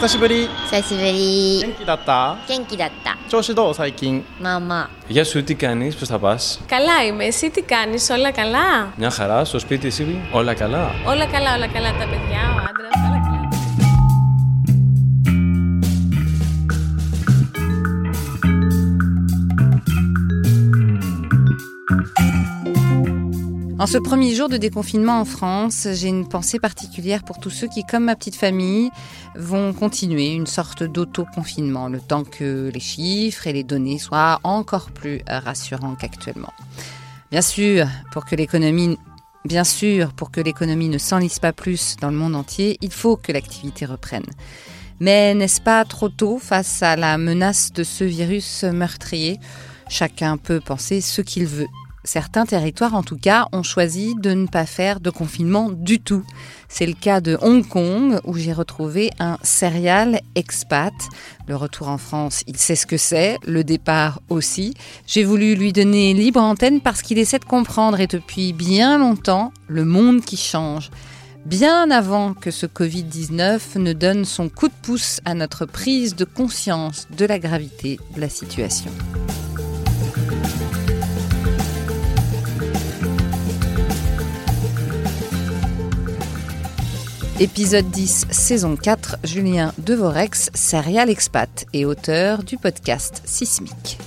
久しぶり久しぶり元気だった元気だった調子どう最近まあまあ Γεια σου, τι κάνεις, πώς θα πας. Καλά είμαι. Εσύ τι κάνεις, όλα καλά. Μια χαρά, στο σπίτι εσύ, όλα καλά. Όλα καλά, όλα καλά. Τα παιδιά, ο άντρας, En ce premier jour de déconfinement en France, j'ai une pensée particulière pour tous ceux qui, comme ma petite famille, vont continuer une sorte d'auto-confinement, le temps que les chiffres et les données soient encore plus rassurants qu'actuellement. Bien sûr, pour que l'économie pour que l'économie ne s'enlise pas plus dans le monde entier, il faut que l'activité reprenne. Mais n'est-ce pas trop tôt face à la menace de ce virus meurtrier? Chacun peut penser ce qu'il veut. Certains territoires, en tout cas, ont choisi de ne pas faire de confinement du tout. C'est le cas de Hong Kong, où j'ai retrouvé un serial expat. Le retour en France, il sait ce que c'est, le départ aussi. J'ai voulu lui donner libre antenne parce qu'il essaie de comprendre, et depuis bien longtemps, le monde qui change. Bien avant que ce Covid-19 ne donne son coup de pouce à notre prise de conscience de la gravité de la situation. Épisode 10, saison 4, Julien Devorex, serial expat et auteur du podcast Sismique.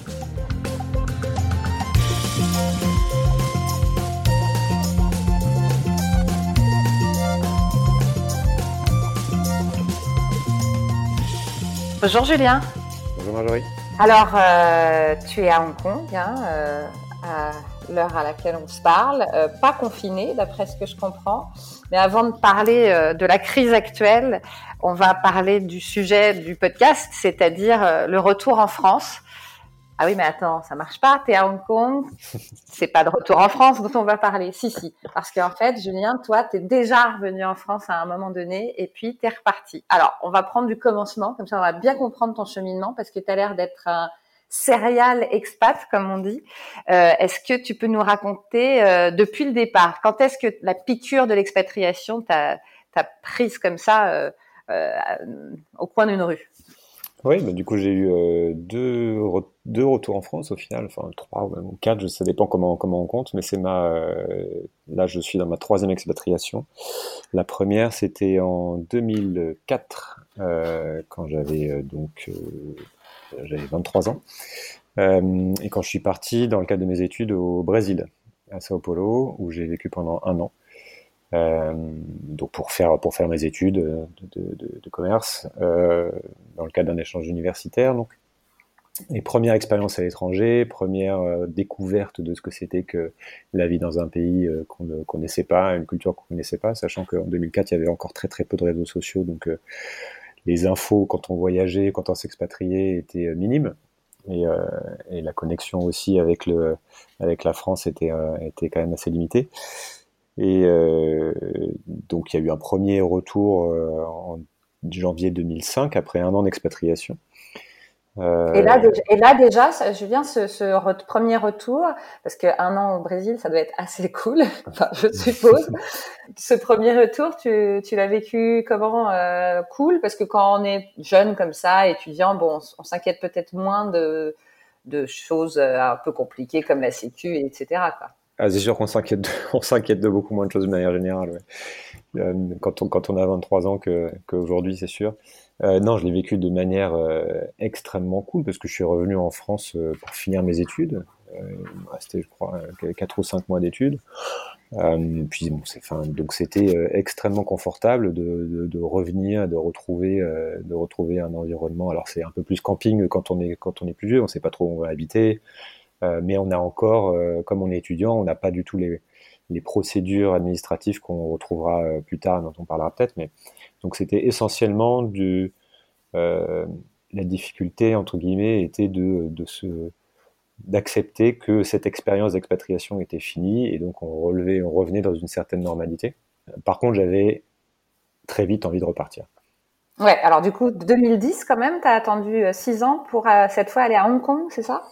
Bonjour Julien. Bonjour Marjorie. Alors, euh, tu es à Hong Kong, hein, euh, à l'heure à laquelle on se parle, euh, pas confiné d'après ce que je comprends. Mais avant de parler euh, de la crise actuelle, on va parler du sujet du podcast, c'est-à-dire euh, le retour en France. Ah oui, mais attends, ça marche pas. T'es à Hong Kong, c'est pas de retour en France dont on va parler. Si, si, parce qu'en fait, Julien, toi, t'es déjà revenu en France à un moment donné, et puis t'es reparti. Alors, on va prendre du commencement, comme ça, on va bien comprendre ton cheminement, parce que t'as l'air d'être un serial expat, comme on dit. Euh, est-ce que tu peux nous raconter euh, depuis le départ, quand est-ce que la piqûre de l'expatriation t'a prise comme ça euh, au coin d'une rue? Oui, bah, du coup j'ai eu deux, deux retours en France au final, enfin trois ou même quatre, ça dépend comment, comment on compte, mais c'est ma là je suis dans ma troisième expatriation. La première c'était en 2004 quand j'avais donc j'avais 23 ans. Euh, et quand je suis parti dans le cadre de mes études au Brésil, à Sao Paulo, où j'ai vécu pendant un an. Euh, donc pour faire pour faire mes études de, commerce euh, dans le cadre d'un échange universitaire donc et première expérience à l'étranger première découverte de ce que c'était que la vie dans un pays qu'on ne connaissait pas une culture qu'on connaissait pas sachant qu'en 2004 il y avait encore très très peu de réseaux sociaux donc les infos quand on voyageait, quand on s'expatriait étaient euh, minimes. Et, euh, et, la connexion aussi avec, la France était, euh, était quand même assez limitée. Et donc il y a eu un premier retour en janvier 2005, après un an d'expatriation. Euh... Et, là, déjà, et là déjà, Julien, ce, ce re premier retour, parce qu'un an au Brésil, ça doit être assez cool, enfin, je suppose. ce premier retour, tu, tu l'as vécu comment euh, Cool, parce que quand on est jeune comme ça, étudiant, bon, on, on s'inquiète peut-être moins de, de choses euh, un peu compliquées comme la sécu, etc. Quoi. Ah, c'est sûr qu'on s'inquiète, de, on s'inquiète de beaucoup moins de choses de manière générale. Ouais. Euh, quand, on, quand on a 23 ans qu'aujourd'hui, c'est sûr. Euh, non, je l'ai vécu de manière euh, extrêmement cool parce que je suis revenu en France pour finir mes études. il me restait, je crois, 4 ou 5 mois d'études. puis bon, donc c'était extrêmement confortable de, de, revenir, de retrouver, de retrouver un environnement. Alors c'est un peu plus camping quand on est quand on est plus vieux, on sait pas trop où on va habiter, mais on a encore, comme on est étudiant, on n'a pas du tout les les procédures administratives qu'on retrouvera plus tard, dont on parlera peut-être, mais donc c'était essentiellement du, euh, la difficulté entre guillemets était de, d'accepter que cette expérience d'expatriation était finie et donc on relevait, on revenait dans une certaine normalité. Par contre, j'avais très vite envie de repartir. Ouais, alors du coup, 2010 quand même, tu as attendu 6 ans pour euh, cette fois aller à Hong Kong, c'est ça?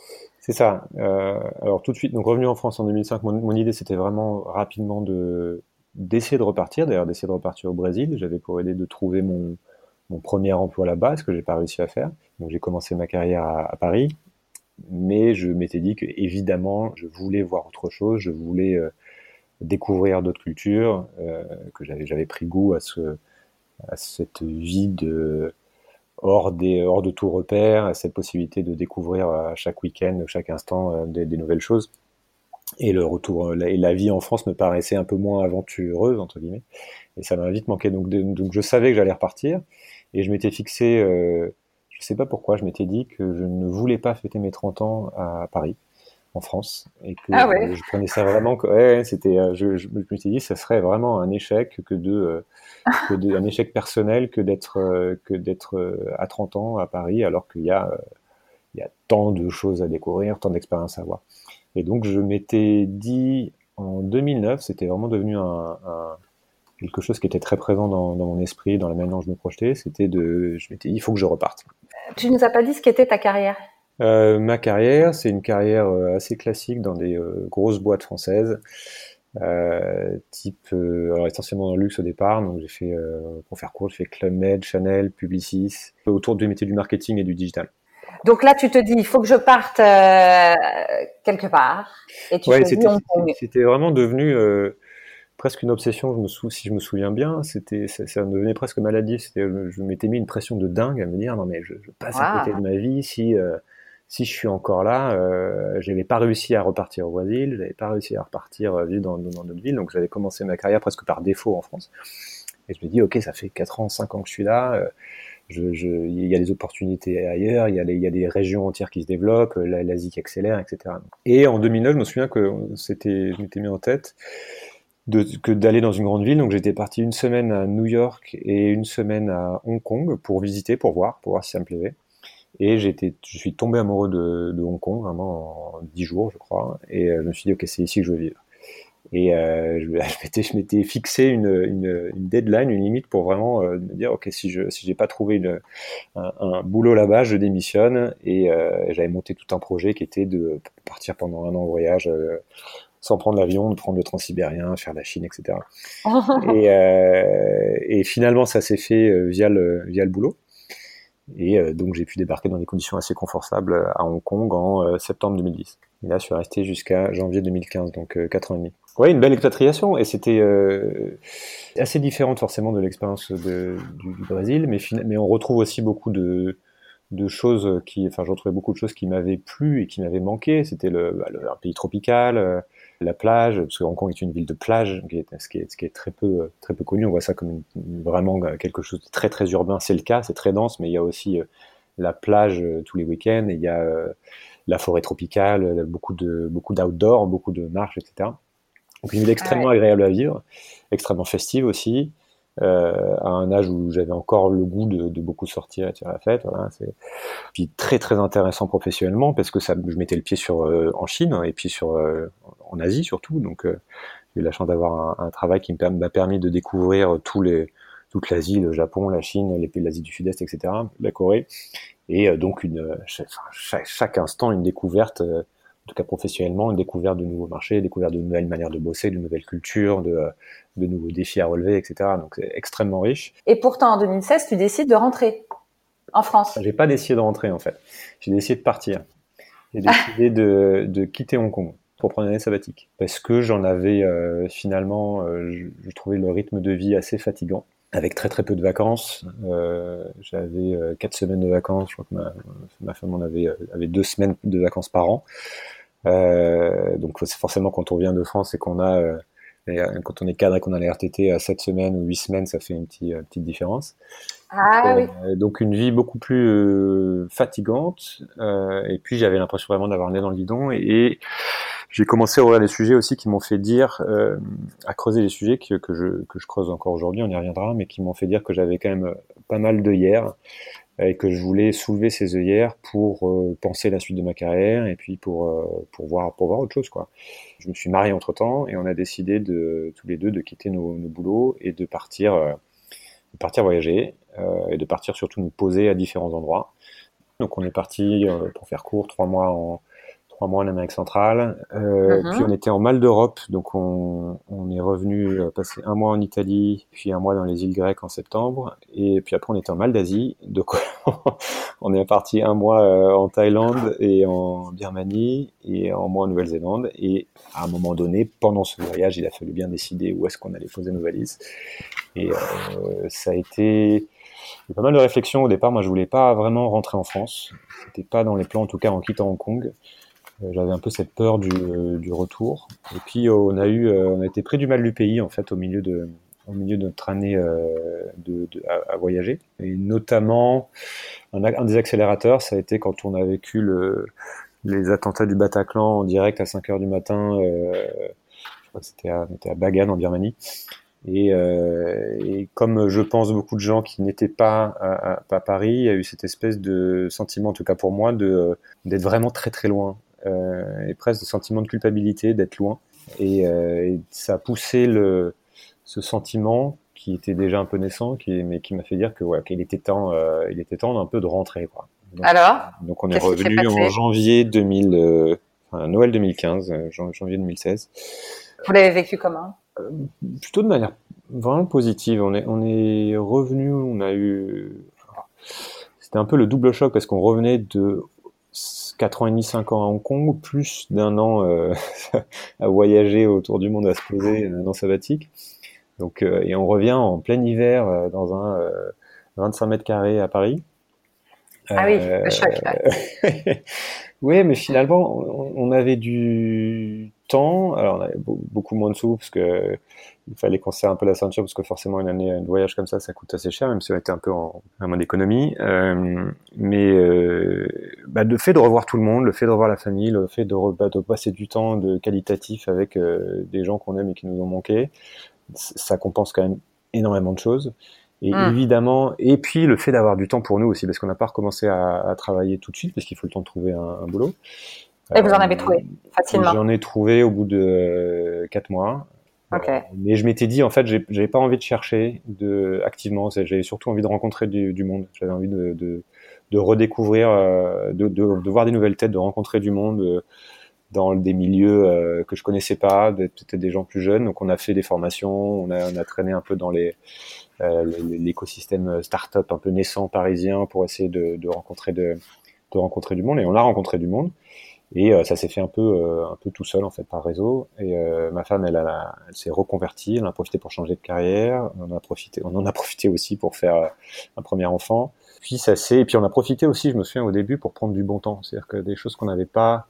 C'est ça. Euh, alors tout de suite, donc revenu en France en 2005, mon, idée c'était vraiment rapidement de d'essayer de repartir, d'ailleurs d'essayer de repartir au Brésil. J'avais pour aider de trouver mon, premier emploi là-bas, ce que j'ai pas réussi à faire. Donc j'ai commencé ma carrière à, Paris, mais je m'étais dit que évidemment je voulais voir autre chose, je voulais euh, découvrir d'autres cultures, euh, que j'avais j'avais pris goût à cette vie de hors des hors de tout repère, cette possibilité de découvrir à chaque week-end, chaque instant euh, des, des, nouvelles choses. Et le retour et la vie en France me paraissait un peu moins aventureuse entre guillemets, et ça m'a vite manqué. Donc, donc je savais que j'allais repartir. Et je m'étais fixé, euh, je sais pas pourquoi, je m'étais dit que je ne voulais pas fêter mes 30 ans à Paris, en France, et que ah ouais. je prenais ça vraiment. Ouais, c'était, euh, je, je, me suis dit, ça serait vraiment un échec que de, euh, que de un échec personnel que d'être euh, que d'être à 30 ans à Paris, alors qu'il y a il y a tant de choses à découvrir, tant d'expériences à voir. Et donc je m'étais dit en 2009, c'était vraiment devenu un, un quelque chose qui était très présent dans, mon esprit, dans la manière dont je me projetais, c'était de, je m'étais dit, il faut que je reparte. Tu nous as pas dit ce qu'était ta carrière euh, Ma carrière, c'est une carrière euh, assez classique dans des euh, grosses boîtes françaises, type, alors essentiellement dans le luxe au départ. Donc j'ai fait, pour faire court, j'ai fait Club Med, Chanel, Publicis, autour du métier du marketing et du digital. Donc là, tu te dis, il faut que je parte quelque part. Et tu ouais, c'était vraiment devenu presque une obsession, je me sou... si je me souviens bien, c'était, ça, ça, devenait presque maladif. C'était, je m'étais mis une pression de dingue à me dire non mais je, je passe à côté de ma vie si euh, si je suis encore là. Euh, j'avais pas réussi à repartir au Brésil, j'avais pas réussi à repartir euh, vivre dans, dans notre ville, donc j'avais commencé ma carrière presque par défaut en France. Et je me dis ok, ça fait 4 ans, 5 ans que je suis là. Euh, je, je, il y a des opportunités ailleurs, il y a, des régions entières qui se développent, l'Asie qui accélère, etc. Et en 2009, je me souviens que c'était, je m'étais mis en tête que d'aller dans une grande ville. Donc j'étais parti une semaine à New York et une semaine à Hong Kong pour visiter, pour voir, pour voir si ça me plaisait. Et j'étais, je suis tombé amoureux de, de Hong Kong vraiment en dix jours, je crois. Et euh, je me suis dit ok, c'est ici que je veux vivre. Et euh, je, m'étais, je m'étais fixé une, une, une, deadline, une limite pour vraiment euh, me dire ok, si je si j'ai pas trouvé une, un, un, boulot là-bas, je démissionne. Et euh, j'avais monté tout un projet qui était de partir pendant un an en voyage euh, sans prendre l'avion, de prendre le transsibérien, faire la Chine, etc. et, euh, et, finalement, ça s'est fait via le, via le boulot. Et euh, donc, j'ai pu débarquer dans des conditions assez confortables à Hong Kong en euh, septembre 2010. Et là, je suis resté jusqu'à janvier 2015, donc euh, 4 ans et demi. Ouais, une belle expatriation, et c'était assez différente forcément de l'expérience du, du, Brésil, mais, mais on retrouve aussi beaucoup de, de choses qui, enfin, je retrouvais beaucoup de choses qui m'avaient plu et qui m'avaient manqué. C'était le, bah, le, un pays tropical, la plage, parce que Hong Kong est une ville de plage, ce qui est, ce qui est très peu très peu connu. On voit ça comme vraiment quelque chose de très très urbain. C'est le cas, c'est très dense, mais il y a aussi euh, la plage euh, tous les week-ends, il y a euh, la forêt tropicale, beaucoup de beaucoup d'outdoor, beaucoup de marches, etc. Donc une ville extrêmement agréable à vivre, extrêmement festive aussi euh, à un âge où j'avais encore le goût de, de, beaucoup sortir et de faire la fête. Voilà, c'est puis très très intéressant professionnellement parce que ça, je mettais le pied sur euh, en Chine et puis sur euh, en Asie surtout. Donc euh, j'ai eu la chance d'avoir un, un, travail qui m'a permis de découvrir tous les toute l'Asie, le Japon, la Chine, les pays de l'Asie du Sud-Est, etc., la Corée, et donc une chaque, chaque, instant une découverte tout cas professionnellement, une découverte de nouveaux marchés, découverte de nouvelles manières de bosser, de nouvelles cultures, de, de nouveaux défis à relever, etc. Donc c'est extrêmement riche. Et pourtant, en 2016, tu décides de rentrer en France. J'ai pas décidé de rentrer en fait. J'ai décidé de partir. J'ai décidé de, de, quitter Hong Kong pour prendre une année sabbatique parce que j'en avais euh, finalement, euh, je, je, trouvais le rythme de vie assez fatigant avec très très peu de vacances. Euh, j'avais euh, quatre semaines de vacances. Je crois que ma, ma femme en avait, euh, avait deux semaines de vacances par an. Euh, donc forcément quand on vient de France et qu'on a euh, quand on est cadre et qu'on a les RTT à 7 semaines ou 8 semaines, ça fait une petite, une petite différence. Ah, oui. Donc une vie beaucoup plus fatigante. et puis j'avais l'impression vraiment d'avoir le nez dans le guidon. Et, et j'ai commencé à ouvrir des sujets aussi qui m'ont fait dire, euh, à creuser les sujets que, que, je, que je creuse encore aujourd'hui, on y reviendra, mais qui m'ont fait dire que j'avais quand même pas mal d'œillères et que je voulais soulever ces œillères pour euh, penser la suite de ma carrière et puis pour, euh, pour, voir, pour voir autre chose. Quoi. Je me suis marié entre-temps et on a décidé de, tous les deux de quitter nos, nos boulots et de partir, euh, de partir voyager euh, et de partir surtout nous poser à différents endroits. Donc on est parti, pour faire court, trois mois en trois mois en Amérique centrale. Euh, Mhm. Puis on était en Mal d'Europe, donc on, on est revenu euh, passer un mois en Italie, puis un mois dans les îles grecques en septembre, et puis après on était en Mal d'Asie, donc on est parti un mois euh, en Thaïlande et en Birmanie et un mois en Nouvelle-Zélande. Et à un moment donné, pendant ce voyage, il a fallu bien décider où est-ce qu'on allait poser nos valises. Et euh, ça a été pas mal de réflexions au départ. Moi, je voulais pas vraiment rentrer en France. C'était pas dans les plans, en tout cas, en quittant Hong Kong. Euh, J'avais un peu cette peur du, euh, du retour. Et puis, euh, on a eu, on a été pris du mal du pays en fait au milieu de, au milieu de notre année de, de- à, voyager. Et notamment, un, des accélérateurs, ça a été quand on a vécu le, les attentats du Bataclan en direct à 5 heures du matin. euh, je crois que c'était à, à Bagan en Birmanie. Et, euh, et comme je pense beaucoup de gens qui n'étaient pas à, à- à Paris, il y a eu cette espèce de sentiment, en tout cas pour moi, d'être vraiment très très loin et presque de sentiment de culpabilité d'être loin. Et, euh, et ça a poussé le, ce sentiment qui était déjà un peu naissant, qui, mais qui m'a fait dire que ouais, qu'il était temps, euh, il était temps un peu de rentrer. Quoi. Donc, Alors, donc on est revenu en janvier 2000, euh, enfin, Noël 2015, euh, jan- janvier 2016 vous l'avez vécu comment? Plutôt de manière vraiment positive. On est, on est revenu, on a eu. C'était un peu le double choc parce qu'on revenait de 4 ans et demi, 5 ans à Hong Kong, plus d'un an euh, à voyager autour du monde, à se poser, un an sabbatique. Donc, euh, et on revient en plein hiver euh, dans un euh, 25 mètres carrés à Paris. Ah oui, Euh, le choc. ouais. oui, mais finalement, on, on avait du temps. Alors, on avait beau- beaucoup moins de sous parce que il fallait qu'on serre un peu la ceinture parce que forcément, une année, un voyage comme ça, ça coûte assez cher, même si on était un peu en, en mode économie. Euh, mais euh, bah, le fait de revoir tout le monde, le fait de revoir la famille, le fait de, re- bah, de passer du temps de qualitatif avec euh, des gens qu'on aime et qui nous ont manqué, ça compense quand même énormément de choses. Et Mm. évidemment, et puis le fait d'avoir du temps pour nous aussi, parce qu'on n'a pas recommencé à, à travailler tout de suite, parce qu'il faut le temps de trouver un, un boulot. Et vous en Euh, avez trouvé facilement. J'en ai trouvé au bout de euh, quatre mois. Ok. Euh, mais je m'étais dit, en fait, j'avais pas envie de chercher de, activement. J'avais surtout envie de rencontrer du, du monde. J'avais envie de, de, de redécouvrir, euh, de, de, voir des nouvelles têtes, de rencontrer du monde euh, dans des milieux euh, que je connaissais pas, peut-être des gens plus jeunes. Donc, on a fait des formations, on a, on a traîné un peu dans les euh, l'écosystème start-up un peu naissant parisien pour essayer de, de rencontrer de, de rencontrer du monde. Et on a rencontré du monde. Et euh, ça s'est fait un peu, euh, un peu tout seul en fait par réseau. Et euh, ma femme, elle, a- elle s'est reconvertie, elle a profité pour changer de carrière. On en a profité, on en a profité aussi pour faire un premier enfant. Puis ça s'est, et puis on a profité aussi, je me souviens au début, pour prendre du bon temps. C'est-à-dire que des choses qu'on n'avait pas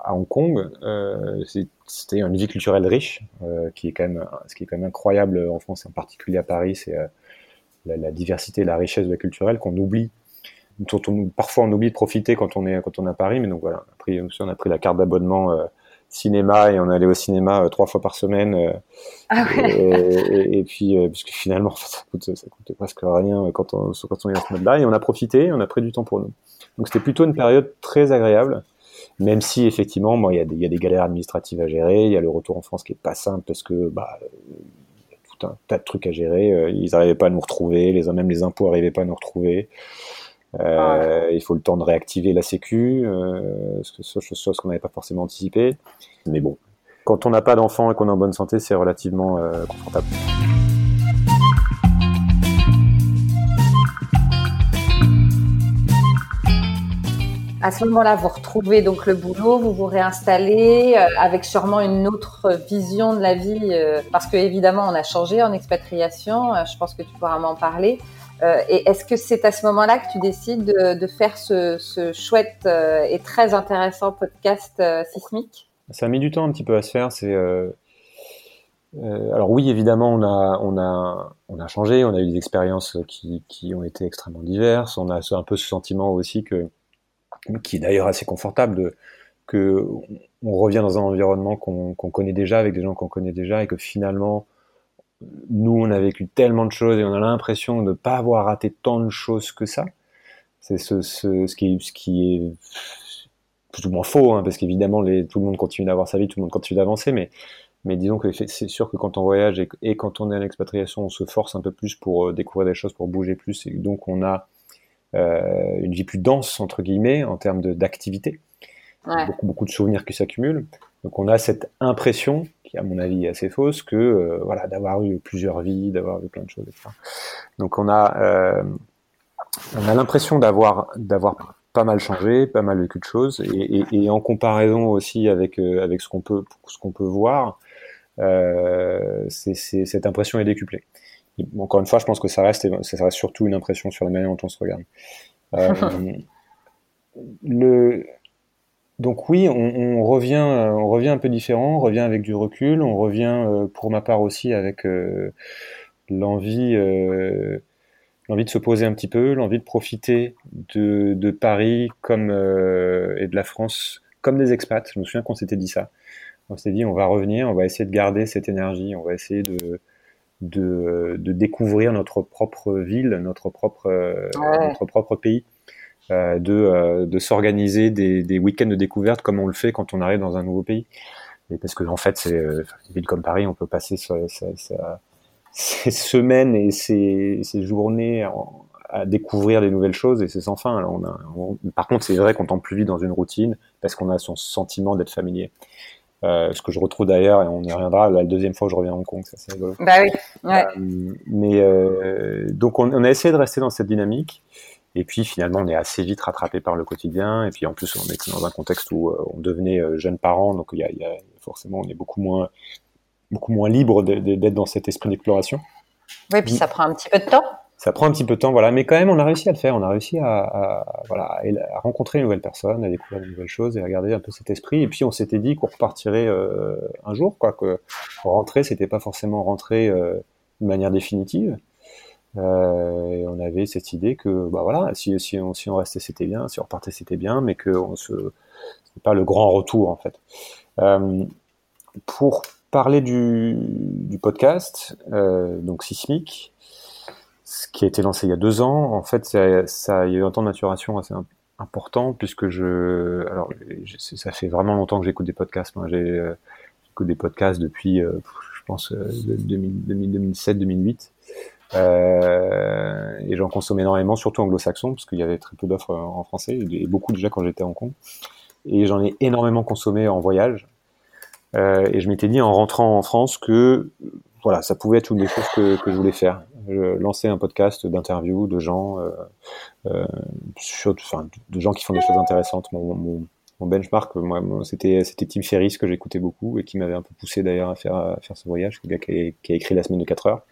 à Hong Kong, euh, c'était une vie culturelle riche, euh, qui est quand même, ce qui est quand même incroyable en France, en particulier à Paris, c'est euh, la, la diversité, la richesse de la culturelle qu'on oublie dont on, parfois on oublie de profiter quand on est quand on est à Paris mais donc voilà. On a pris, on a pris la carte d'abonnement euh, cinéma et on allait au cinéma euh, trois fois par semaine euh, Ah ouais. et, et- et puis puisque finalement ça coûte ça coûte presque rien quand on quand on est dans ce mode là et on a profité on a pris du temps pour nous. Donc c'était plutôt une période très agréable même si effectivement moi il y a des il y a des galères administratives à gérer. Il y a le retour en France qui est pas simple parce que bah il y a tout un tas de trucs à gérer. Ils n'arrivaient pas à nous retrouver les même les impôts n'arrivaient pas à nous retrouver euh, il faut le temps de réactiver la sécu, euh, chose qu'on n'avait pas forcément anticipé. Mais bon, quand on n'a pas d'enfant et qu'on est en bonne santé, c'est relativement euh, confortable. À ce moment-là, vous retrouvez donc le boulot, vous vous réinstallez euh, avec sûrement une autre vision de la vie, parce que évidemment, on a changé en expatriation. je pense que tu pourras m'en parler. Euh, et est-ce que c'est à ce moment-là que tu décides de, faire ce, chouette euh, et très intéressant podcast euh, sismique? Ça a mis du temps un petit peu à se faire. C'est alors oui, évidemment, on a on a on a changé, on a eu des expériences qui ont été extrêmement diverses. On a un peu ce sentiment aussi que qui est d'ailleurs assez confortable de que on revient dans un environnement qu'on connaît déjà avec des gens qu'on connaît déjà et que finalement nous on a vécu tellement de choses et on a l'impression de ne pas avoir raté tant de choses que ça. C'est ce, ce, ce qui est ce qui est plus ou moins faux hein, parce qu'évidemment tout le monde continue d'avoir sa vie, tout le monde continue d'avancer, mais mais disons que c'est sûr que quand on voyage et, et quand on est à l'expatriation, on se force un peu plus pour euh, découvrir des choses, pour bouger plus, et donc on a euh, une vie plus dense entre guillemets en termes d'activité. Ouais. beaucoup, beaucoup de souvenirs qui s'accumulent. Donc on a cette impression, qui à mon avis est assez fausse, que euh, voilà, d'avoir eu plusieurs vies, d'avoir eu plein de choses, etc. Donc on a, euh, on a l'impression d'avoir, d'avoir pas mal changé, pas mal vécu de choses, et, et, et en comparaison aussi avec, euh, avec ce qu'on peut, ce qu'on peut voir, c'est, c'est, cette impression est décuplée. Et encore une fois, je pense que ça reste, ça reste surtout une impression sur la manière dont on se regarde. Le, donc oui, on, on, revient, on revient un peu différent, on revient avec du recul, on revient euh, pour ma part aussi avec euh, l'envie, euh, l'envie de se poser un petit peu, l'envie de profiter de, de Paris comme euh, et de la France comme des expats. Je me souviens qu'on s'était dit ça. On s'était dit on va revenir, on va essayer de garder cette énergie, on va essayer de de, de découvrir notre propre ville, notre propre Ouais. notre propre pays. Euh, de, euh, de s'organiser des, des week-ends de découverte comme on le fait quand on arrive dans un nouveau pays. Et parce que en fait, c'est euh, une ville comme Paris, on peut passer sa, sa, sa, ses semaines et ses, ses journées en- à découvrir des nouvelles choses et c'est sans fin. Alors, on a, on- par contre, c'est vrai qu'on tombe plus vite dans une routine parce qu'on a son sentiment d'être familier. Euh, ce que je retrouve d'ailleurs, et on y reviendra, la deuxième fois que je reviens à Hong Kong, ça c'est rigolo. Bah oui. Ouais. Euh, mais euh, donc on, on a essayé de rester dans cette dynamique. Et puis finalement, on est assez vite rattrapé par le quotidien. Et puis en plus, on est dans un contexte où euh, on devenait euh, jeunes parents, donc il y a, il y a forcément, on est beaucoup moins, beaucoup moins libre d'être dans cet esprit d'exploration. Oui, puis ça prend un petit peu de temps. Ça prend un petit peu de temps, voilà, mais quand même, on a réussi à le faire. On a réussi à, à- voilà, à à rencontrer une nouvelle personne, à découvrir de nouvelles choses et à garder un peu cet esprit. Et puis, on s'était dit qu'on repartirait euh, un jour, quoi, que rentrer, c'était pas forcément rentrer euh, de manière définitive. Euh, et on avait cette idée que, bah voilà, si, on, restait, c'était bien, si on repartait, c'était bien, mais que on se, pas le grand retour, en fait. Euh, pour parler du, podcast, euh, donc Sismic, ce qui a été lancé il y a deux ans, en fait, ça, il y a eu un temps de maturation assez im- important puisque je, alors, ça fait vraiment longtemps que j'écoute des podcasts. Moi, j'écoute des podcasts depuis, je pense, euh, 2007, 2008. Euh, et j'en consomme énormément, surtout anglo-saxon, parce qu'il y avait très peu d'offres en français, et beaucoup déjà quand j'étais à Hong. Et j'en ai énormément consommé en voyage. Euh, et je m'étais dit en rentrant en France que voilà, ça pouvait être une des choses que, je voulais faire. Je lancer un podcast d'interviews de gens, euh, euh, sur, enfin, de gens qui font des choses intéressantes. Mon, benchmark, moi, c'était Tim Ferriss que j'écoutais beaucoup et qui m'avait un peu poussé d'ailleurs à faire à faire ce voyage, le gars qui a, qui a écrit La semaine de 4 heures.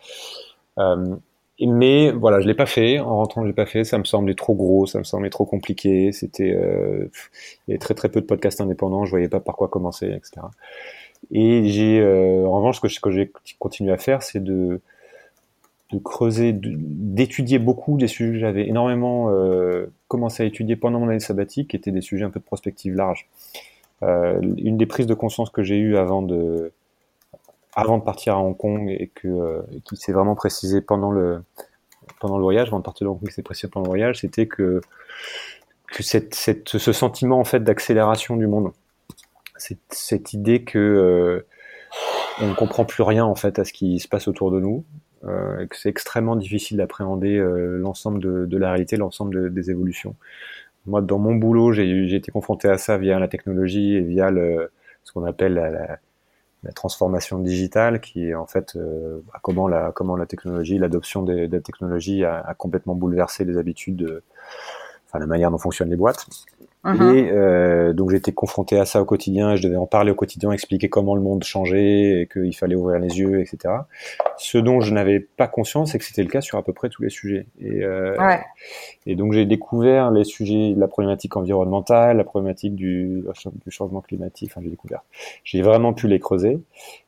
Euh, mais voilà, je l'ai pas fait. En rentrant, je l'ai pas fait. Ça me semblait trop gros, ça me semblait trop compliqué. C'était, euh, il y avait très très peu de podcasts indépendants. Je voyais pas par quoi commencer, etc. Et j'ai, euh, en revanche, ce que, j'ai continué à faire, c'est de, de creuser, d'étudier beaucoup des sujets que j'avais énormément euh, commencé à étudier pendant mon année sabbatique, qui étaient des sujets un peu de prospective large. Euh, une des prises de conscience que j'ai eues avant de, avant de partir à Hong Kong et que euh, qui s'est vraiment précisé pendant le pendant le voyage, avant de partir de Hong Kong, qui s'est précisé pendant le voyage, c'était que que cette, cette, ce sentiment en fait d'accélération du monde, cette, cette idée que euh, on ne comprend plus rien en fait à ce qui se passe autour de nous, euh, et que c'est extrêmement difficile d'appréhender euh, l'ensemble de, de la réalité, l'ensemble de- des évolutions. Moi, dans mon boulot, j'ai été confronté à ça via la technologie et via le, ce qu'on appelle la, la transformation digitale, qui est en fait euh, bah, comment la comment la technologie, l'adoption des- de la technologie a, complètement bouleversé les habitudes, de, enfin la manière dont fonctionnent les boîtes. Et euh, donc été confronté à ça au quotidien, je devais en parler au quotidien, expliquer comment le monde changeait et qu'il fallait ouvrir les yeux, etc. Ce dont je n'avais pas conscience, c'est que c'était le cas sur à peu près tous les sujets. Et, euh, Ouais. et donc j'ai découvert les sujets, la problématique environnementale, la problématique du, du changement climatique. Enfin, j'ai découvert. J'ai vraiment pu les creuser.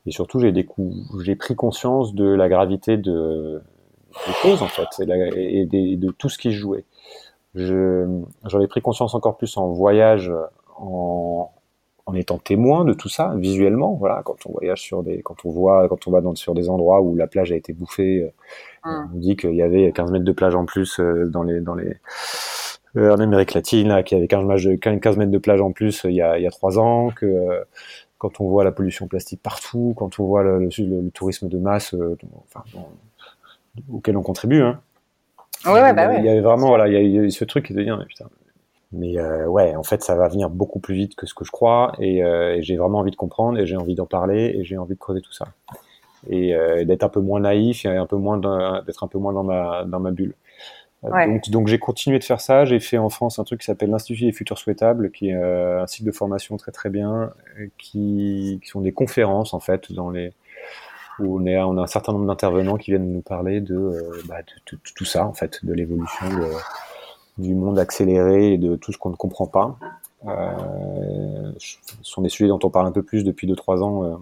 Et surtout, j'ai pris conscience de la gravité de des choses en fait, et, la- et de tout ce qui se jouait. Je, j'en ai pris conscience encore plus en voyage, en, en étant témoin de tout ça visuellement. Voilà, quand on voyage sur des, quand on voit, quand on va dans, sur des endroits où la plage a été bouffée, euh, Mm. on dit qu'il y avait 15 mètres de plage en plus euh, dans les, dans les, euh, en Amérique latine, là, qu'il y avait 15, mètres de- 15 mètres de plage en plus euh, il y a, il y a trois ans, que euh, quand on voit la pollution plastique partout, quand on voit le, le, le- le tourisme de masse, euh, enfin, bon, auquel on contribue, hein, Ouais, ouais, bah il y avait vraiment, voilà, il y a eu ce truc qui de dire, mais putain, Mais euh, ouais, en fait, ça va venir beaucoup plus vite que ce que je crois, et, euh, et j'ai vraiment envie de comprendre, et j'ai envie d'en parler, et j'ai envie de creuser tout ça, et euh, d'être un peu moins naïf, et un peu moins d'être un peu moins dans ma dans ma bulle. Ouais. Donc, donc j'ai continué de faire ça. J'ai fait en France un truc qui s'appelle l'Institut des futurs souhaitables, qui est un cycle de formation très très bien, qui, qui sont des conférences en fait dans les où on, a un certain nombre d'intervenants qui viennent nous parler de, euh, bah, tout ça en fait, de l'évolution du monde accéléré et de tout ce qu'on ne comprend pas. Euh, ce sont des sujets dont on parle un peu plus depuis 2-3 ans, euh,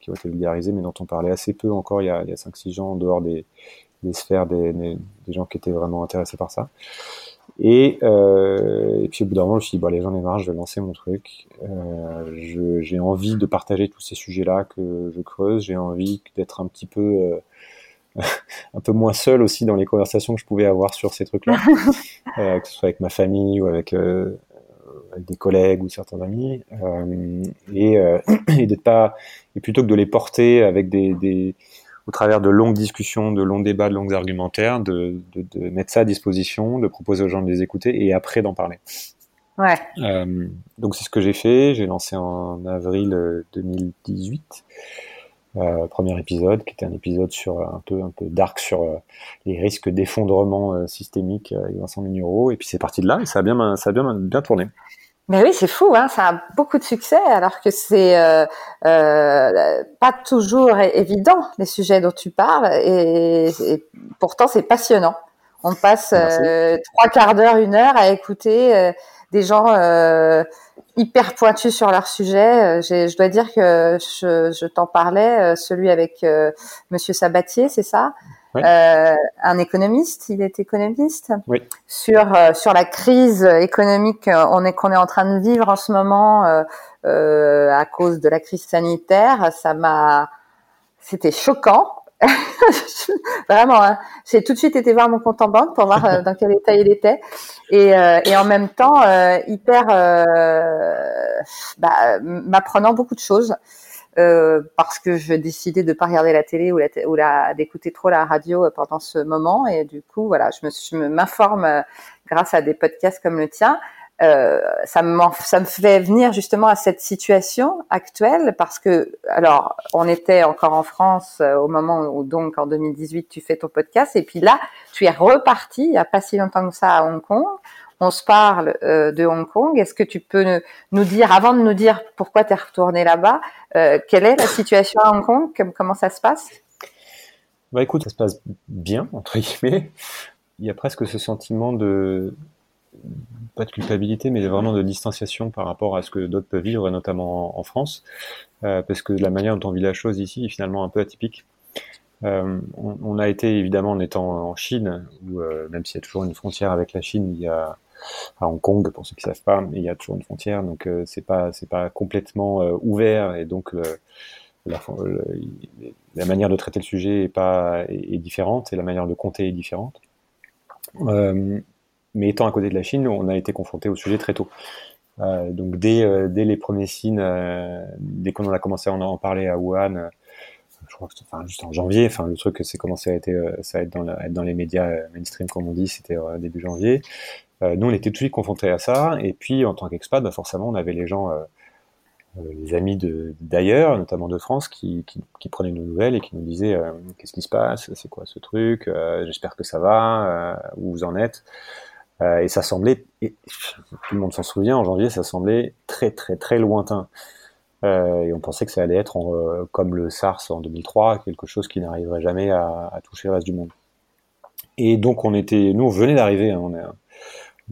qui ont été vulgarisés, mais dont on parlait assez peu encore il y a, a 5-6 ans en dehors des, sphères des gens qui étaient vraiment intéressés par ça. Et, euh, et puis au bout d'un moment, je me suis dit, bon, allez, j'en ai marre, je vais lancer mon truc. Euh, je- j'ai envie de partager tous ces sujets-là que je creuse. J'ai envie d'être un petit peu, euh, un peu moins seul aussi dans les conversations que je pouvais avoir sur ces trucs-là, euh, que ce soit avec ma famille ou avec, avec des collègues ou certains amis, et, et d'être pas, et plutôt que de les porter avec des, des au travers de longues discussions, de longs débats, de longues argumentaires, de, de, de mettre ça à disposition, de proposer aux gens de les écouter et après d'en parler. Ouais. Euh, donc c'est ce que j'ai fait. J'ai lancé en avril euh, 2018. Euh, premier épisode, qui était un épisode sur euh, un peu un peu dark sur euh, les risques d'effondrement euh, systémique euh, avec Vincent Mignoreau. Et puis c'est parti de là et ça a bien ça a bien bien tourné. Mais oui, c'est fou, hein, ça a beaucoup de succès, alors que c'est euh, euh, pas toujours évident les sujets dont tu parles, et, et pourtant c'est passionnant. On passe euh, trois quarts d'heure, une heure à écouter euh, des gens euh, hyper pointus sur leur sujet. Je dois dire que je, je t'en parlais, celui avec Monsieur Sabatier, c'est ça? Oui. Euh, Un économiste, il est économiste Oui. sur euh, sur la crise économique euh, on est qu'on est en train de vivre en ce moment euh, euh, à cause de la crise sanitaire. Ça m'a, c'était choquant. Vraiment, hein. j'ai tout de suite été voir mon compte en banque pour voir euh, dans quel état il était, et, euh, et en même temps euh, hyper, euh, bah, m'apprenant beaucoup de choses. Euh, parce que je décidais de pas regarder la télé ou, d'écouter trop la radio euh, pendant ce moment. Et du coup voilà je me m'informe euh, grâce à des podcasts comme le tien. Euh, ça ça me fait venir justement à cette situation actuelle parce que alors on était encore en France au moment où donc en 2018 tu fais ton podcast. Et puis là tu es reparti il y a pas si longtemps que ça à Hong Kong on se parle euh, de Hong Kong est-ce que tu peux nous dire avant de nous dire pourquoi tu es retourné là-bas euh, quelle est la situation à Hong Kong? Comme- comment ça se passe? Bah écoute, ça se passe bien entre guillemets. Il y a presque ce sentiment de pas de culpabilité, mais vraiment de distanciation par rapport à ce que d'autres peuvent vivre, et notamment en, France, euh, parce que la manière dont on vit la chose ici est finalement un peu atypique. On, a été évidemment en étant en Chine, où même s'il y a toujours une frontière avec la Chine, il y a à Hong Kong pour ceux qui savent pas, il y a toujours une frontière, donc euh, c'est pas c'est pas complètement euh, ouvert et donc la, manière de traiter le sujet est pas est, différente et la manière de compter est différente. Euh, mais étant à côté de la Chine, on a été confronté au sujet très tôt. Euh, donc dès, dès les premiers signes, dès qu'on a commencé à en, parler à Wuhan, je crois que enfin, juste en janvier, enfin le truc c'est commencé à être, ça être dans, être dans les médias mainstream comme on dit, c'était début janvier. Euh, nous on était tout de suite confrontés à ça, et puis en tant qu'expat, bah, forcément on avait les gens, euh, euh, les amis d'ailleurs, notamment de France, qui, qui, prenaient nos nouvelles et qui nous disaient qu'est-ce qui se passe, c'est quoi ce truc, j'espère que ça va, où vous en êtes? Et ça semblait, tout le monde s'en souvient, en janvier, ça semblait très très très lointain. Euh, et on pensait que ça allait être comme le SARS en 2003, quelque chose qui n'arriverait jamais à, toucher le reste du monde. Et donc on était, nous on venait d'arriver, hein, on,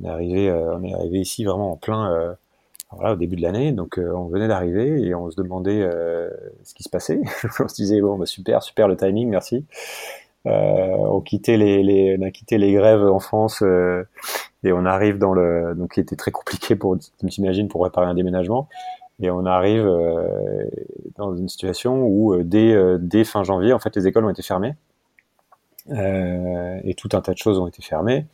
on est arrivé, euh, on est arrivé ici vraiment en plein, euh, voilà, au début de l'année, donc euh, on venait d'arriver et on se demandait ce qui se passait. on se disait bon, bah, super, super le timing, merci. On quittait les, on a quitté les grèves en France et on arrive dans le, donc qui était très compliqué pour, tu t'imagines, pour réparer un déménagement. Et on arrive dans une situation où dès, dès fin janvier, en fait, les écoles ont été fermées et tout un tas de choses ont été fermées.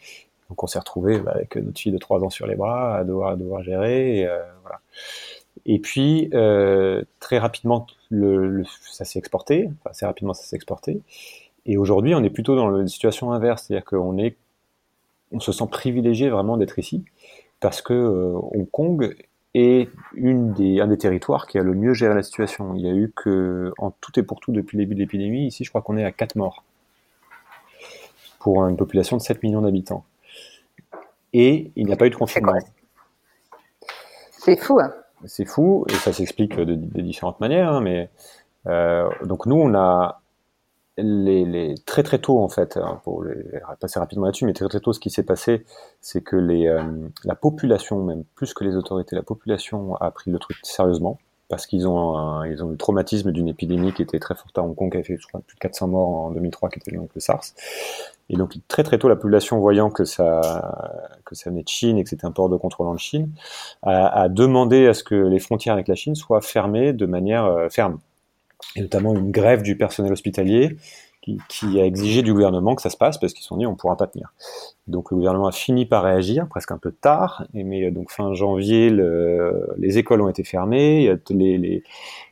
Donc on s'est retrouvé bah, avec notre fille de 3 ans sur les bras à devoir, gérer. Et, euh, puis euh, très rapidement, ça s'est exporté. Assez rapidement, ça s'est exporté. Et aujourd'hui, on est plutôt dans une situation inverse, c'est-à-dire qu'on est, on se sent privilégié vraiment d'être ici parce que Hong Kong est un des territoires qui a le mieux géré la situation. Il y a eu que, en tout et pour tout, depuis le début de l'épidémie, ici, je crois qu'on est à 4 morts pour une population de 7 millions d'habitants. Et il n'y a pas eu de confinement. C'est fou. Hein c'est fou, et ça s'explique de, différentes manières, hein, mais euh, donc nous, on a les, les, très très tôt en fait, hein, pour les, passer rapidement là-dessus, mais très très tôt, ce qui s'est passé, c'est que les, euh, la population, même plus que les autorités, la population a pris le truc sérieusement parce qu'ils ont, ils ont le traumatisme d'une épidémie qui était très forte à Hong Kong, qui avait fait plus de 400 morts en 2003, qui était donc le SARS. Et donc très très tôt, la population, voyant que ça, venait de Chine et que c'était un port de contrôle en Chine, a, a, demandé à ce que les frontières avec la Chine soient fermées de manière euh, ferme. Et notamment une grève du personnel hospitalier qui, a exigé du gouvernement que ça se passe parce qu'ils se sont dit on pourra pas tenir. Donc le gouvernement a fini par réagir, presque un peu tard, et mais donc fin janvier, le, les écoles ont été fermées, les,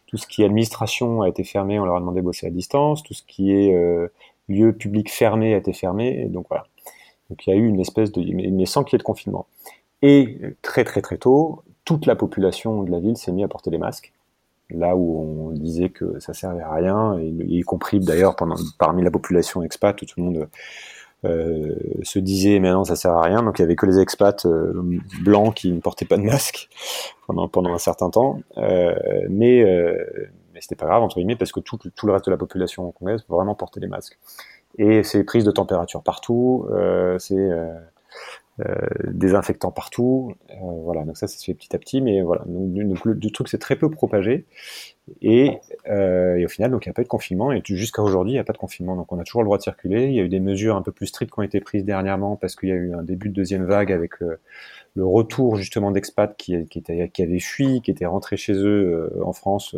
tout ce qui est administration a été fermé, on leur a demandé de bosser à distance, tout ce qui est euh, lieu public fermé a été fermé, et donc voilà. Donc il y a eu une espèce de, mais sans qu'il y ait de confinement. Et très très très tôt, toute la population de la ville s'est mise à porter des masques là où on disait que ça servait à rien, y compris d'ailleurs parmi la population expat, tout le monde euh, se disait maintenant ça sert à rien. Donc il y avait que les expats euh, blancs qui ne portaient pas de masque pendant, un certain temps, euh, mais mais c'était pas grave entre guillemets parce que tout, le reste de la population congolaise vraiment portait des masques. Et c'est prises de température partout, c'est euh, désinfectants partout. Euh, voilà, donc ça, ça se fait petit à petit, mais voilà. Donc, le, truc c'est très peu propagé. Et, euh, et, au final, donc il n'y a pas eu de confinement. Et jusqu'à aujourd'hui, il n'y a pas de confinement. Donc on a toujours le droit de circuler. Il y a eu des mesures un peu plus strictes qui ont été prises dernièrement parce qu'il y a eu un début de deuxième vague avec le retour justement d'expats qui, qui, avaient fui, qui étaient rentrés chez eux en France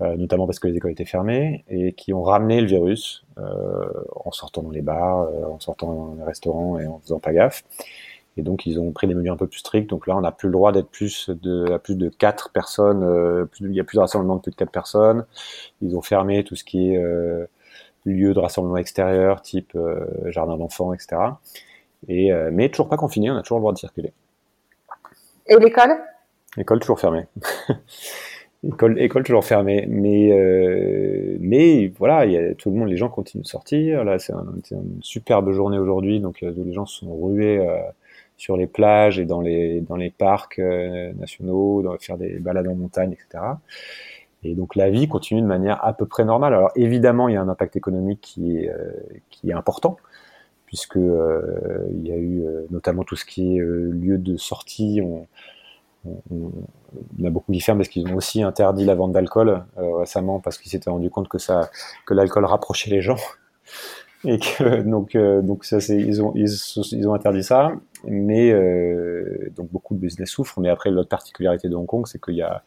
notamment parce que les écoles étaient fermées, et qui ont ramené le virus euh, en sortant dans les bars, euh, en sortant dans les restaurants et en faisant pas gaffe. Et donc ils ont pris des mesures un peu plus strictes. Donc là, on n'a plus le droit d'être plus de à plus de quatre personnes. plus, il y a plus de rassemblement de plus de quatre personnes. Ils ont fermé tout ce qui est euh, lieu de rassemblement extérieur, type jardin d'enfants, etc. Et mais toujours pas confiné. On a toujours le droit de circuler. Et l'école? L'école toujours fermée. École, école toujours fermée, mais euh, mais voilà, il y a, tout le monde, les gens continuent de sortir. Là, c'est une superbe journée aujourd'hui, donc euh, les gens sont rués euh, sur les plages et dans les dans les parcs euh, nationaux, dans, faire des balades en montagne, etc. Et donc la vie continue de manière à peu près normale. Alors évidemment, il y a un impact économique qui est qui est important puisque il y a eu notamment tout ce qui est lieu de sortie. On, a beaucoup ferment parce qu'ils ont aussi interdit la vente d'alcool euh, récemment parce qu'ils s'étaient rendu compte que ça, que l'alcool rapprochait les gens. Et donc euh, donc ça ils ont ils, ont interdit ça. Mais euh, donc beaucoup de business souffrent. Mais après l'autre particularité de Hong Kong c'est qu'il y a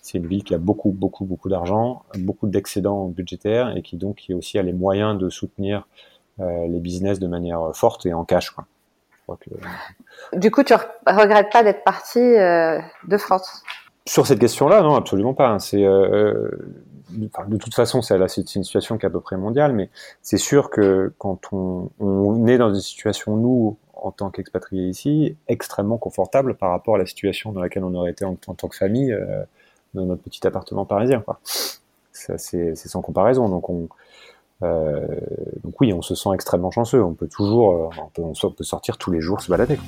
c'est une ville qui a beaucoup beaucoup beaucoup d'argent beaucoup d'excédents budgétaires et qui donc qui aussi a les moyens de soutenir les business de manière forte et en cash. Du coup, tu regrettes pas d'être parti euh, de France? Sur cette question-là, non, absolument pas. Hein. C'est euh, de toute façon, c'est une situation qui est à peu près mondiale, mais c'est sûr que quand on, on, est dans une situation, nous, en tant qu'expatriés ici, extrêmement confortable par rapport à la situation dans laquelle on aurait été en, tant que famille euh, dans notre petit appartement parisien. Quoi. C'est sans comparaison. Donc on, euh, donc oui, on se sent extrêmement chanceux. On peut toujours, euh, on peut, on peut sortir tous les jours se balader.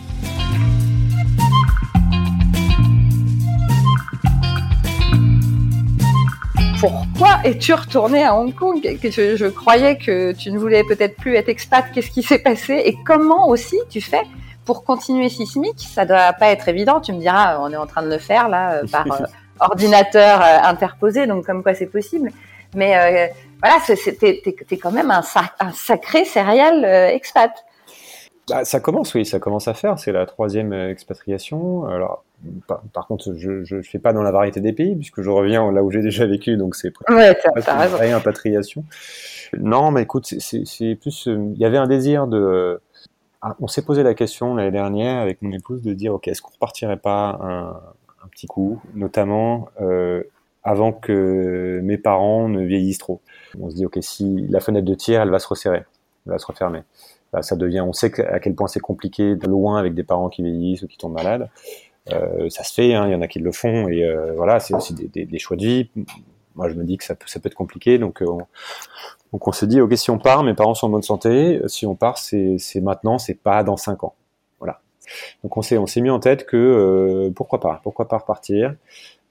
pourquoi es-tu retourné à Hong Kong? Je, je, croyais que tu ne voulais peut-être plus être expat. Qu'est-ce qui s'est passé? Et comment aussi tu fais pour continuer sismique Ça doit pas être évident. Tu me diras, on est en train de le faire là euh, par ordinateur interposé, donc comme quoi c'est possible. Mais voilà, t'es quand même un, sacré céréal euh, expat. Bah, ça commence, oui, ça commence à faire. C'est la troisième euh, expatriation. Alors, par, contre, je ne fais pas dans la variété des pays, puisque je reviens là où j'ai déjà vécu, donc c'est ouais, une vraie impatriation. Non, mais écoute, c'est plus. Euh, il y avait un désir de. Ah, on s'est posé la question l'année dernière avec mon épouse de dire, ok, est-ce qu'on repartirait pas un, un, petit coup, notamment euh, avant que mes parents ne vieillissent trop. On se dit, ok, si la fenêtre de tir, elle va se resserrer, elle va se refermer. Là, ça devient, on sait à quel point c'est compliqué de loin avec des parents qui vieillissent ou qui tombent malades. Euh, ça se fait, hein, il y en a qui le font, et euh, voilà, c'est aussi des, choix de vie. Moi, je me dis que ça peut, être compliqué, donc on, donc on s'est dit, ok, si on part, mes parents sont en bonne santé. Si on part, c'est maintenant, c'est pas dans cinq ans. Voilà. Donc on s'est mis en tête que pourquoi pas, pourquoi pas repartir.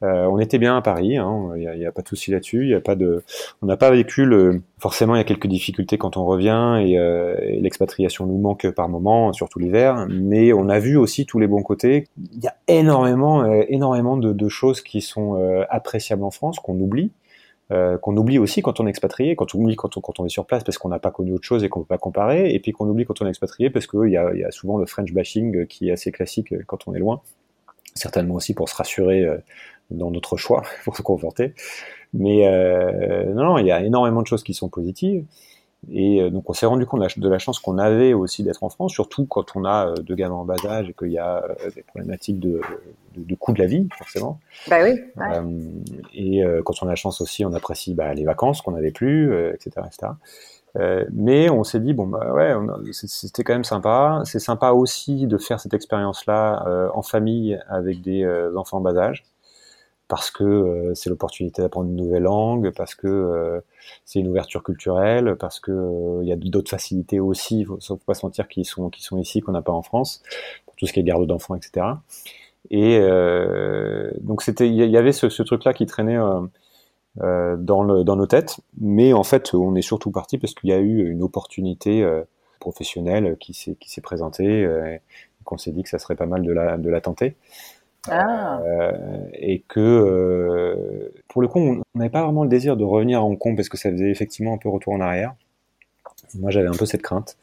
Euh, on était bien à Paris, il hein, n'y a, pas de souci là-dessus. Il a pas de, on n'a pas vécu le. Forcément, il y a quelques difficultés quand on revient et, euh, et l'expatriation nous manque par moment, surtout l'hiver. Mais on a vu aussi tous les bons côtés. Il y a énormément, euh, énormément de, choses qui sont appréciables en France qu'on oublie. Qu'on oublie aussi quand on est expatrié, quand on oublie quand on, est sur place parce qu'on n'a pas connu autre chose et qu'on ne peut pas comparer, et puis qu'on oublie quand on est expatrié parce qu'il y a souvent le French bashing qui est assez classique quand on est loin, certainement aussi pour se rassurer dans notre choix pour se conforter. Mais euh, non, non, il y a énormément de choses qui sont positives. Et euh, donc on s'est rendu compte de la, chance qu'on avait aussi d'être en France, surtout quand on a euh, deux gamins en bas âge et qu'il y a des problématiques de, de, de, coût de la vie, forcément. Bah oui. Ouais. et quand on a la chance aussi, on apprécie bah, les vacances qu'on n'avait plus, etc., etc. Mais on s'est dit bon bah ouais, c'était quand même sympa. C'est sympa aussi de faire cette expérience-là en famille avec des enfants en bas âge parce que euh, c'est l'opportunité d'apprendre une nouvelle langue, parce que euh, c'est une ouverture culturelle, parce que euh, il y a d'autres facilités aussi, faut, faut pas se mentir, qui sont, ici, qu'on n'a pas en France, pour tout ce qui est garde d'enfants, etc. Et donc c'était, il y avait ce, truc-là qui traînait dans, nos têtes, mais en fait, on est surtout parti parce qu'il y a eu une opportunité professionnelle qui s'est présentée, qu'on s'est dit que ça serait pas mal de la tenter. Ah. Euh, et que euh, pour le coup, on n'avait pas vraiment le désir de revenir à Hong Kong parce que ça faisait effectivement un peu retour en arrière. Moi, j'avais un peu cette crainte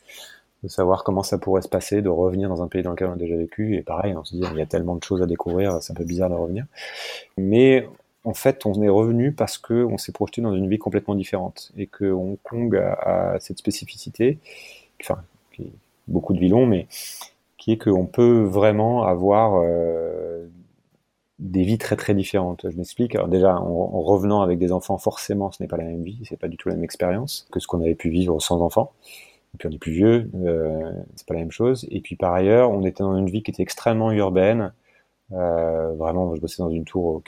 de savoir comment ça pourrait se passer, de revenir dans un pays dans lequel on a déjà vécu. Et pareil, on se dit, il y a tellement de choses à découvrir, c'est un peu bizarre de revenir. Mais en fait, on est revenu parce que on s'est projeté dans une vie complètement différente et que Hong Kong a, a cette spécificité, enfin, beaucoup de villes ont, mais qui est qu'on peut vraiment avoir euh, des vies très très différentes. Je m'explique. Alors déjà, en, en, revenant avec des enfants, forcément, ce n'est pas la même vie, c'est pas du tout la même expérience que ce qu'on avait pu vivre sans enfants. Et puis on est plus vieux, euh, c'est pas la même chose. Et puis par ailleurs, on était dans une vie qui était extrêmement urbaine. Euh, vraiment, je bossais dans une tour au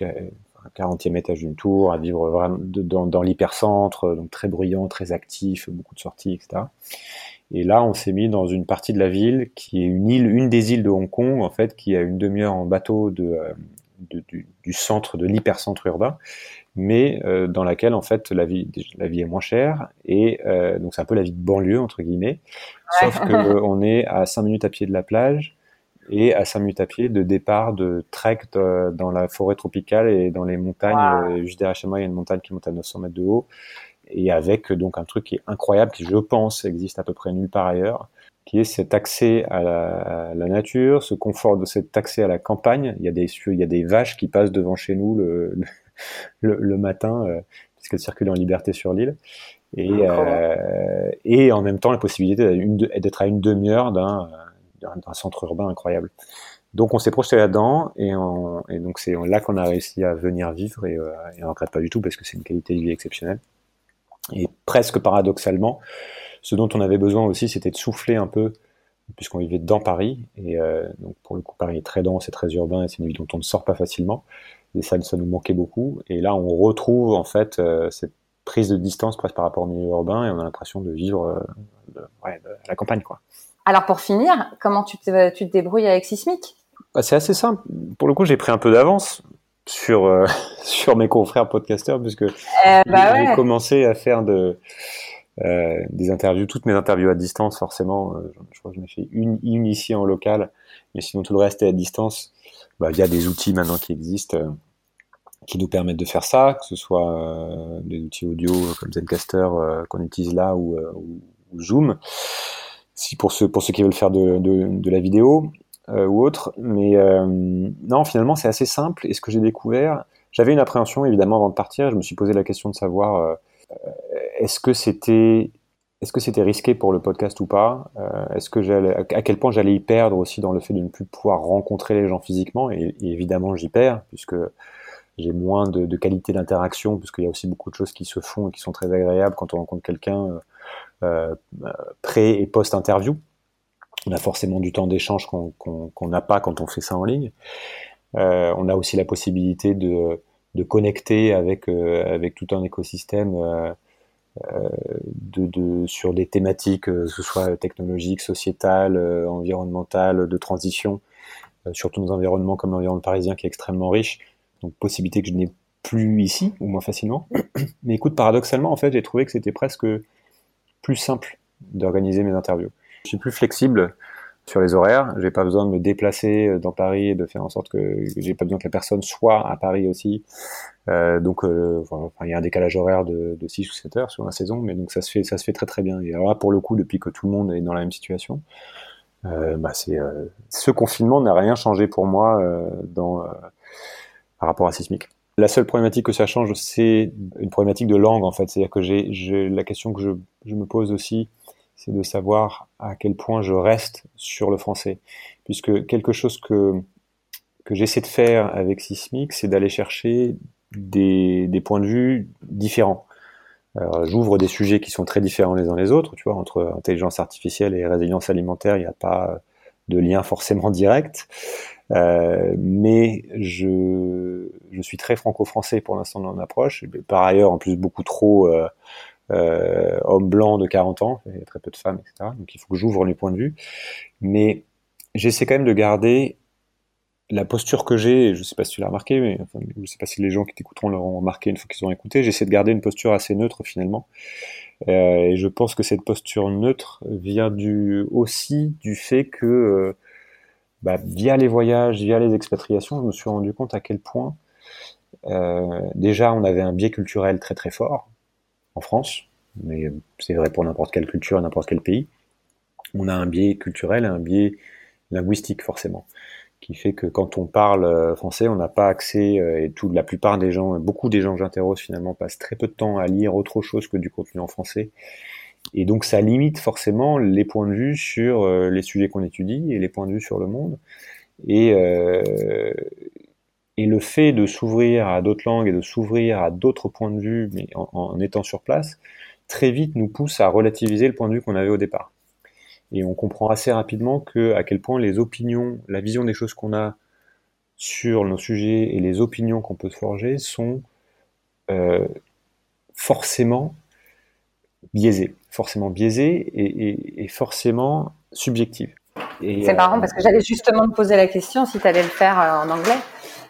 40e étage d'une tour, à vivre vraiment dans, dans l'hypercentre, donc très bruyant, très actif, beaucoup de sorties, etc. Et là, on s'est mis dans une partie de la ville qui est une île, une des îles de Hong Kong, en fait, qui a une demi-heure en bateau de, euh, de du, du, centre, de l'hypercentre urbain, mais euh, dans laquelle, en fait, la vie, la vie est moins chère. Et euh, donc, c'est un peu la vie de banlieue, entre guillemets. Ouais. Sauf qu'on est à 5 minutes à pied de la plage et à 5 minutes à pied de départ de trek de, dans la forêt tropicale et dans les montagnes. Wow. Juste derrière chez moi, il y a une montagne qui monte à 900 mètres de haut et avec donc un truc qui est incroyable, qui je pense existe à peu près nulle part ailleurs, qui est cet accès à la, à la, nature, ce confort de cet accès à la campagne. Il y a des, il y a des vaches qui passent devant chez nous le, le, le matin, euh, puisqu'elles circulent en liberté sur l'île. Et, euh, et en même temps, la possibilité d'être à une demi-heure d'un centre urbain incroyable. Donc on s'est projeté là-dedans et, et, donc c'est là qu'on a réussi à venir vivre et, euh, et on regrette pas du tout parce que c'est une qualité de vie exceptionnelle. Et presque paradoxalement, ce dont on avait besoin aussi, c'était de souffler un peu, puisqu'on vivait dans Paris. Et euh, donc pour le coup, Paris est très dense, c'est très urbain, et c'est une ville dont on ne sort pas facilement. Et ça, ça nous manquait beaucoup. Et là, on retrouve en fait euh, cette prise de distance presque par rapport au milieu urbain, et on a l'impression de vivre euh, de, ouais, de, à la campagne, quoi. Alors pour finir, comment tu te, tu te débrouilles avec Sismic? Bah, C'est assez simple. Pour le coup, j'ai pris un peu d'avance sur euh, sur mes confrères podcasteurs puisque euh, bah j'ai ouais. commencé à faire de euh, des interviews, toutes mes interviews à distance forcément. Euh, je crois que j'en ai fait une, ici en local, mais sinon tout le reste est à distance. Bah, via des outils maintenant qui existent, euh, qui nous permettent de faire ça, que ce soit des outils audio comme Zencaster qu'on utilise là ou, ou, Zoom. Si pour ceux pour ceux qui veulent faire de, de, de la vidéo, ou autre. Mais non, finalement, c'est assez simple. Et ce que j'ai découvert, j'avais une appréhension évidemment avant de partir. Je me suis posé la question de savoir est-ce que c'était risqué pour le podcast ou pas? Est-ce que à quel point j'allais y perdre aussi dans le fait de ne plus pouvoir rencontrer les gens physiquement? Et, évidemment j'y perds puisque j'ai moins de, qualité d'interaction, puisqu'il y a aussi beaucoup de choses qui se font et qui sont très agréables quand on rencontre quelqu'un euh, pré- et post-interview. On a forcément du temps d'échange qu'on n'a pas quand on fait ça en ligne. Euh, on a aussi la possibilité de, connecter avec, euh, tout un écosystème euh, sur des thématiques, que ce soit technologiques, sociétales, environnementales, de transition, surtout dans un environnement comme l'environnement parisien qui est extrêmement riche. Donc possibilité que je n'ai plus ici, ou moins facilement. Mais écoute, paradoxalement, en fait, j'ai trouvé que c'était presque plus simple d'organiser mes interviews. Je suis plus flexible sur les horaires. J'ai pas besoin de me déplacer dans Paris et de faire en sorte que j'ai pas besoin que la personne soit à Paris aussi. Euh, donc, euh, il y a un décalage horaire de, de 6 ou 7 heures sur la saison, mais donc ça se fait, ça se fait très très bien. Et alors là, pour le coup, depuis que tout le monde est dans la même situation, euh, bah c'est euh, ce confinement n'a rien changé pour moi euh, dans euh, par rapport à Sismic. La seule problématique que ça change, c'est une problématique de langue en fait. C'est-à-dire que j'ai la question que je, je me pose aussi, c'est de savoir à quel point je reste sur le français. Puisque quelque chose que, que j'essaie de faire avec Sismic, c'est d'aller chercher des, des, points de vue différents. J'ouvre des sujets qui sont très différents les uns les autres, tu vois, entre intelligence artificielle et résilience alimentaire, il n'y a pas de lien forcément direct. Euh, mais je, je suis très franco-français pour l'instant dans mon approche. Par ailleurs, en plus, beaucoup trop euh, euh, homme blanc de 40 ans, il y a très peu de femmes, etc. Donc il faut que j'ouvre les points de vue. Mais j'essaie quand même de garder la posture que j'ai, je ne sais pas si tu l'as remarqué, mais je ne sais pas si les gens qui t'écouteront l'auront remarqué une fois qu'ils ont écouté, j'essaie de garder une posture assez neutre finalement. Euh, et je pense que cette posture neutre vient aussi du fait que, euh, bah, via les voyages, via les expatriations, je me suis rendu compte à quel point, déjà, on avait un biais culturel très très fort en France, mais c'est vrai pour n'importe quelle culture, n'importe quel pays. On a un biais culturel un biais linguistique forcément qui fait que quand on parle français, on n'a pas accès, et tout, la plupart des gens, beaucoup des gens que j'interroge finalement passent très peu de temps à lire autre chose que du contenu en français. Et donc ça limite forcément les points de vue sur les sujets qu'on étudie et les points de vue sur le monde. Et, euh, et le fait de s'ouvrir à d'autres langues et de s'ouvrir à d'autres points de vue, mais en, en étant sur place, très vite nous pousse à relativiser le point de vue qu'on avait au départ. Et on comprend assez rapidement que à quel point les opinions, la vision des choses qu'on a sur nos sujets et les opinions qu'on peut se forger sont euh, forcément biaisées, forcément biaisées et, et, et forcément subjectives. C'est marrant parce que j'allais justement te poser la question si tu allais le faire en anglais.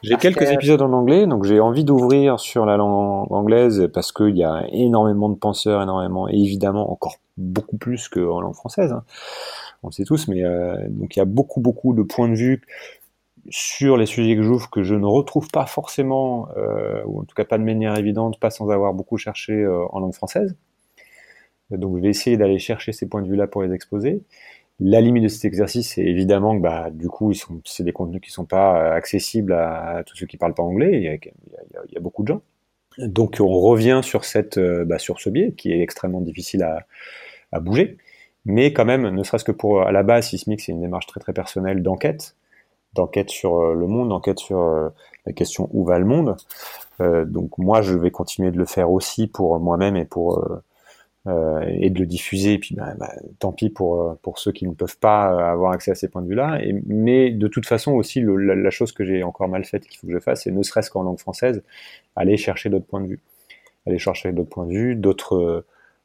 J'ai quelques que... épisodes en anglais, donc j'ai envie d'ouvrir sur la langue anglaise parce qu'il y a énormément de penseurs, énormément, et évidemment encore beaucoup plus qu'en langue française. Hein. On le sait tous, mais euh, donc il y a beaucoup beaucoup de points de vue sur les sujets que j'ouvre que je ne retrouve pas forcément, euh, ou en tout cas pas de manière évidente, pas sans avoir beaucoup cherché euh, en langue française. Donc je vais essayer d'aller chercher ces points de vue-là pour les exposer. La limite de cet exercice, c'est évidemment que bah, du coup, c'est des contenus qui sont pas accessibles à, tous ceux qui parlent pas anglais. Il y, a, il, y a, beaucoup de gens. Donc on revient sur cette, bah, sur ce biais qui est extrêmement difficile à, bouger. Mais quand même, ne serait-ce que pour à la base, Sismic, c'est une démarche très très personnelle d'enquête, d'enquête sur le monde, d'enquête sur la question où va le monde. Euh, donc moi, je vais continuer de le faire aussi pour moi-même et pour euh, et de le diffuser. Et puis, bah, bah, tant pis pour pour ceux qui ne peuvent pas avoir accès à ces points de vue-là. Mais de toute façon aussi, la, chose que j'ai encore mal faite qu'il faut que je fasse, c'est ne serait-ce qu'en langue française, aller chercher d'autres points de vue, aller chercher d'autres points de vue, d'autres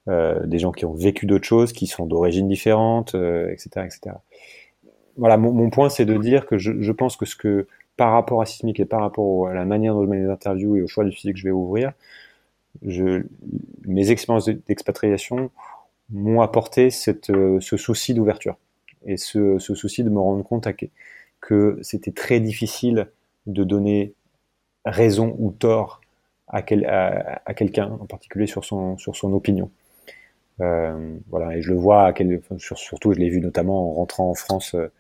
euh, des gens qui ont vécu d'autres choses, qui sont d'origines différentes, euh, etc., etc. Voilà, mon, point, c'est de dire que je, je, pense que ce que, par rapport à Sismic et par rapport à la manière dont je mets les interviews et au choix du sujet que je vais ouvrir, mes expériences d'expatriation m'ont apporté euh, ce souci d'ouverture et ce, souci de me rendre compte que, c'était très difficile de donner raison ou tort à, quel, à, à quelqu'un, en particulier sur son, opinion. Euh, voilà, et je le vois, surtout je l'ai vu notamment en rentrant en France euh,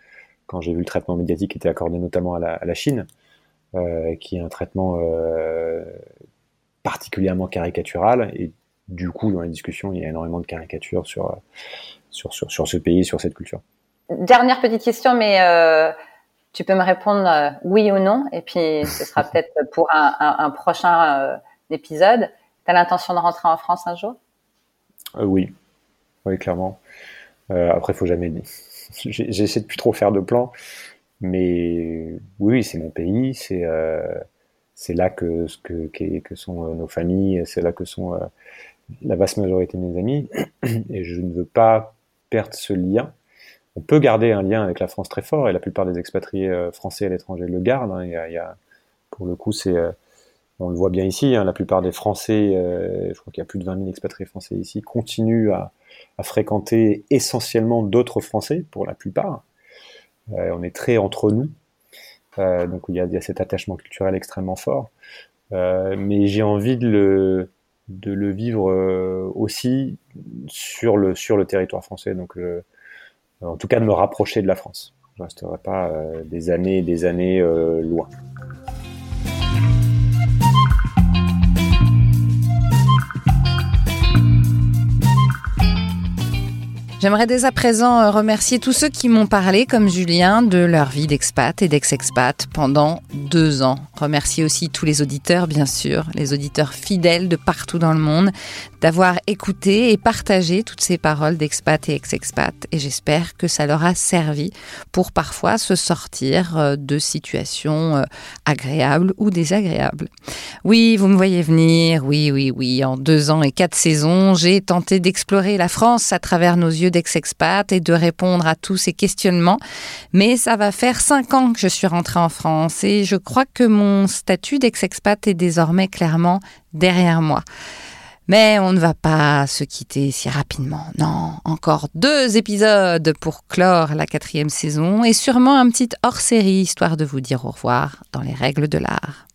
quand j'ai vu le traitement médiatique qui était accordé notamment à la, Chine, qui est un traitement particulièrement caricatural. Et du coup, dans les discussions, il y a énormément de caricatures sur, sur, sur, sur ce pays, sur cette culture. Dernière petite question, mais tu peux me répondre euh, oui ou non, et puis ce sera peut-être pour un, prochain euh, épisode. Tu as l'intention de rentrer en France un jour? Oui, oui, clairement. après, il faut jamais. J'essaie de plus trop faire de plans, mais oui, c'est mon pays, c'est c'est là que, que, que, sont nos familles, c'est là que sont la vaste majorité de mes amis, et je ne veux pas perdre ce lien. On peut garder un lien avec la France très fort, et la plupart des expatriés euh, français à l'étranger le gardent. Hein. Y a, pour le coup, c'est, euh, on le voit bien ici, hein, la plupart des Français, euh, je crois qu'il y a plus de 20 000 expatriés français ici, continuent à, fréquenter essentiellement d'autres Français, pour la plupart. on est très entre nous, donc il y, a, cet attachement culturel extrêmement fort. mais j'ai envie de le, vivre euh, aussi sur le, territoire français. Donc, en tout cas, de me rapprocher de la France. Je ne resterai pas euh, des années et des années euh, loin. J'aimerais dès à présent euh, remercier tous ceux qui m'ont parlé, comme Julien, de leur vie d'expat et d'ex-expat pendant deux ans. Remercier aussi tous les auditeurs, bien sûr, les auditeurs fidèles de partout dans le monde, d'avoir écouté et partagé toutes ces paroles d'expat et ex-expat. Et j'espère que ça leur a servi pour parfois se sortir euh, de situations euh, agréables ou désagréables. Oui, vous me voyez venir. Oui, oui, oui. En deux ans et quatre saisons, j'ai tenté d'explorer la France à travers nos yeux d'ex-expat et de répondre à tous ces questionnements. Mais ça va faire cinq ans que je suis rentrée en France et je crois que mon statut d'ex-expat est désormais clairement derrière moi. Mais on ne va pas se quitter si rapidement. Non, encore deux épisodes pour clore la quatrième saison et sûrement un petit hors-série histoire de vous dire au revoir dans les règles de l'art.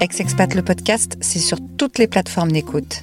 Ex-Expat le podcast, c'est sur toutes les plateformes d'écoute.